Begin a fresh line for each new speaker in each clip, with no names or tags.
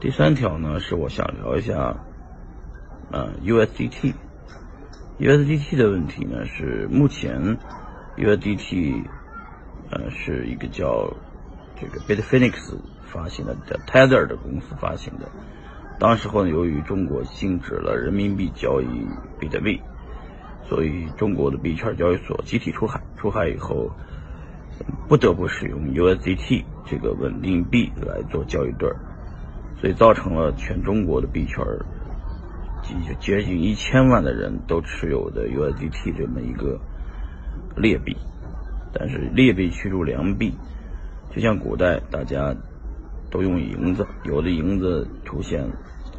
第三条呢，是我想聊一下，呃，USDT。USDT 的问题呢，是目前 USDT，呃，是一个叫这个 Bitfinex 发行的，叫 Tether 的公司发行的。当时候呢，由于中国禁止了人民币交易比特币，所以中国的币圈交易所集体出海。出海以后，不得不使用 USDT 这个稳定币来做交易对儿。所以造成了全中国的币圈儿，接接近一千万的人都持有的 USDT 这么一个劣币，但是劣币驱逐良币，就像古代大家都用银子，有的银子出现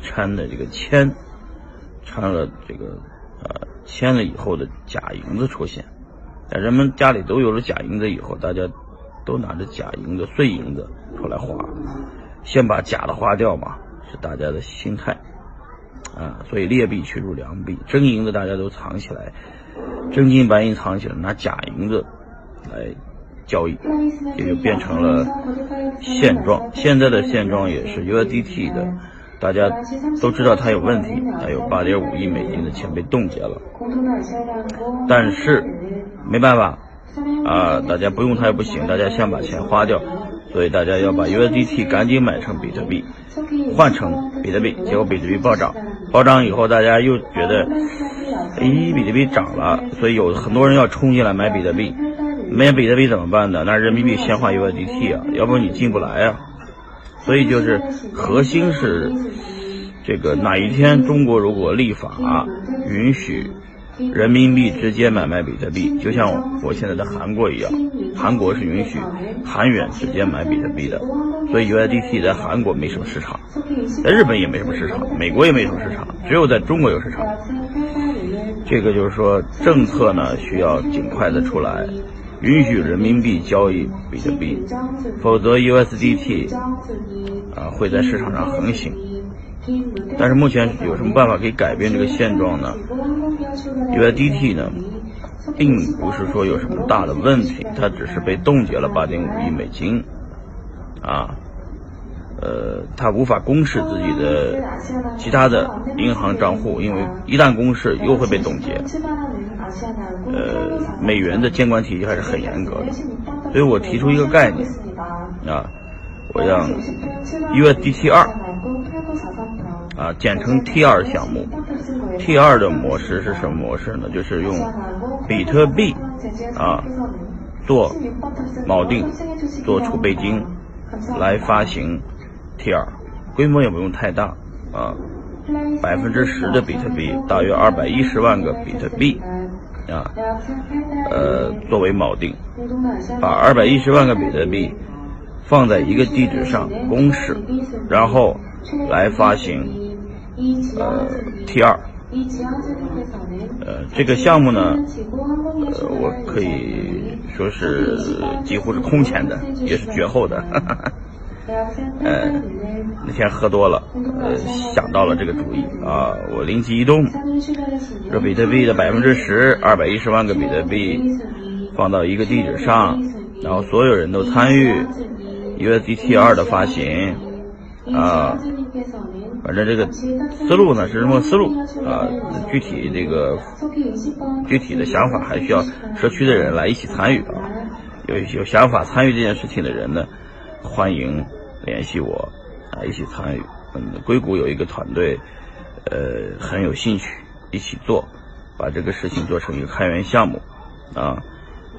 掺的这个铅，掺了这个呃铅了以后的假银子出现，在人们家里都有了假银子以后，大家都拿着假银子、碎银子出来花。先把假的花掉嘛，是大家的心态啊，所以劣币驱逐良币，真银子大家都藏起来，真金白银藏起来，拿假银子来交易，也就变成了现状。现在的现状也是 USDT 的，大家都知道它有问题，它有八点五亿美金的钱被冻结了，但是没办法啊，大家不用它也不行，大家先把钱花掉。所以大家要把 USDT 赶紧买成比特币，换成比特币，结果比特币暴涨，暴涨以后大家又觉得，咦，比特币涨了，所以有很多人要冲进来买比特币，买比特币怎么办呢？那人民币先换 USDT 啊，要不然你进不来啊。所以就是核心是这个哪一天中国如果立法允许。人民币直接买卖比特币，就像我现在的韩国一样，韩国是允许韩元直接买比特币的，所以 USDT 在韩国没什么市场，在日本也没什么市场，美国也没什么市场，只有在中国有市场。这个就是说，政策呢需要尽快的出来，允许人民币交易比特币，否则 USDT 啊会在市场上横行。但是目前有什么办法可以改变这个现状呢？USDT 呢，并不是说有什么大的问题，它只是被冻结了八点五亿美金，啊，呃，它无法公示自己的其他的银行账户，因为一旦公示又会被冻结。呃，美元的监管体系还是很严格的，所以我提出一个概念，啊，我让 USDT 二。啊，简称 T 二项目，T 二的模式是什么模式呢？就是用比特币啊做锚定，做储备金来发行 T 二，规模也不用太大啊，百分之十的比特币，大约二百一十万个比特币啊，呃，作为锚定，把二百一十万个比特币放在一个地址上公示，然后来发行。呃，T 二，呃，这个项目呢，呃，我可以说是几乎是空前的，也是绝后的。呃，那天喝多了，呃，想到了这个主意啊，我灵机一动，说比特币的百分之十，二百一十万个比特币放到一个地址上，然后所有人都参与 USDT 二的发行啊。反正这个思路呢是什么思路啊？具体这个具体的想法还需要社区的人来一起参与啊。有有想法参与这件事情的人呢，欢迎联系我啊，一起参与。嗯，硅谷有一个团队，呃，很有兴趣一起做，把这个事情做成一个开源项目啊。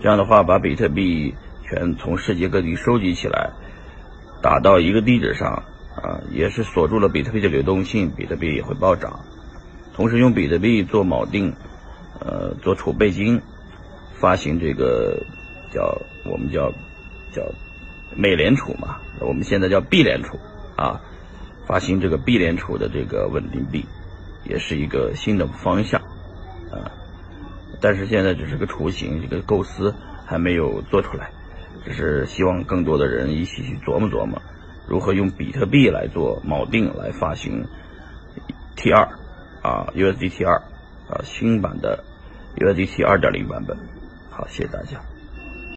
这样的话，把比特币全从世界各地收集起来，打到一个地址上。啊，也是锁住了比特币的流动性，比特币也会暴涨。同时用比特币做锚定，呃，做储备金，发行这个叫我们叫叫美联储嘛，我们现在叫币联储啊，发行这个币联储的这个稳定币，也是一个新的方向啊。但是现在只是个雏形，这个构思还没有做出来，只是希望更多的人一起去琢磨琢磨。如何用比特币来做锚定来发行 T 二啊 USDT 二啊新版的 USDT 二点零版本？好，谢谢大家。